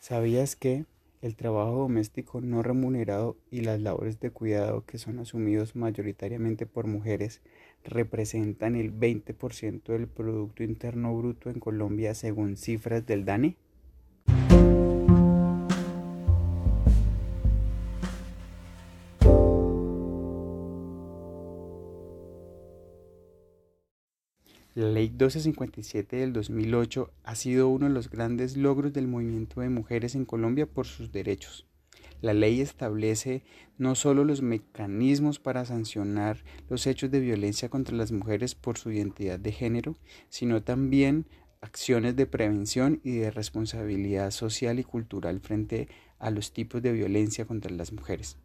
¿Sabías que el trabajo doméstico no remunerado y las labores de cuidado que son asumidos mayoritariamente por mujeres representan el 20% del Producto Interno Bruto en Colombia según cifras del DANE? La Ley 1257 del 2008 ha sido uno de los grandes logros del movimiento de mujeres en Colombia por sus derechos. La ley establece no solo los mecanismos para sancionar los hechos de violencia contra las mujeres por su identidad de género, sino también acciones de prevención y de responsabilidad social y cultural frente a los tipos de violencia contra las mujeres.